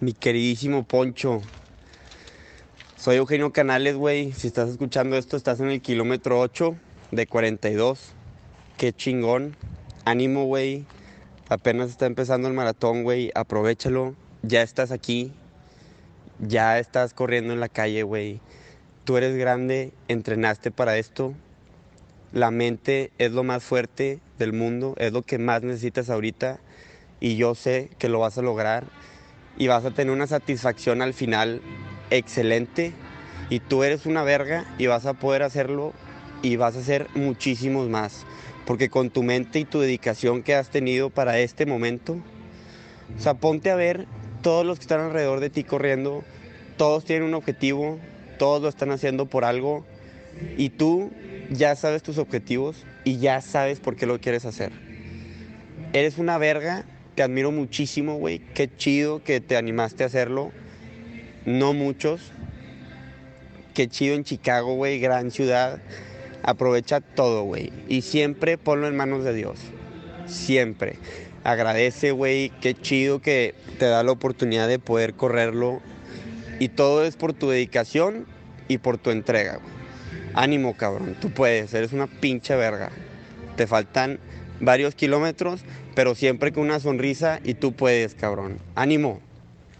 Mi queridísimo Poncho. Soy Eugenio Canales, güey. Si estás escuchando esto, estás en el kilómetro 8 de 42. Qué chingón. Ánimo, güey. Apenas está empezando el maratón, güey. Aprovechalo. Ya estás aquí. Ya estás corriendo en la calle, güey. Tú eres grande, entrenaste para esto. La mente es lo más fuerte del mundo, es lo que más necesitas ahorita y yo sé que lo vas a lograr y vas a tener una satisfacción al final excelente y tú eres una verga y vas a poder hacerlo y vas a hacer muchísimos más. Porque con tu mente y tu dedicación que has tenido para este momento, o sea, ponte a ver todos los que están alrededor de ti corriendo, todos tienen un objetivo, todos lo están haciendo por algo y tú ya sabes tus objetivos y ya sabes por qué lo quieres hacer. Eres una verga te admiro muchísimo, güey. Qué chido que te animaste a hacerlo. No muchos. Qué chido en Chicago, güey, gran ciudad. Aprovecha todo, güey. Y siempre ponlo en manos de Dios. Siempre. Agradece, güey. Qué chido que te da la oportunidad de poder correrlo. Y todo es por tu dedicación y por tu entrega, güey. Ánimo, cabrón. Tú puedes. Eres una pinche verga. Te faltan varios kilómetros, pero siempre con una sonrisa y tú puedes, cabrón. Ánimo.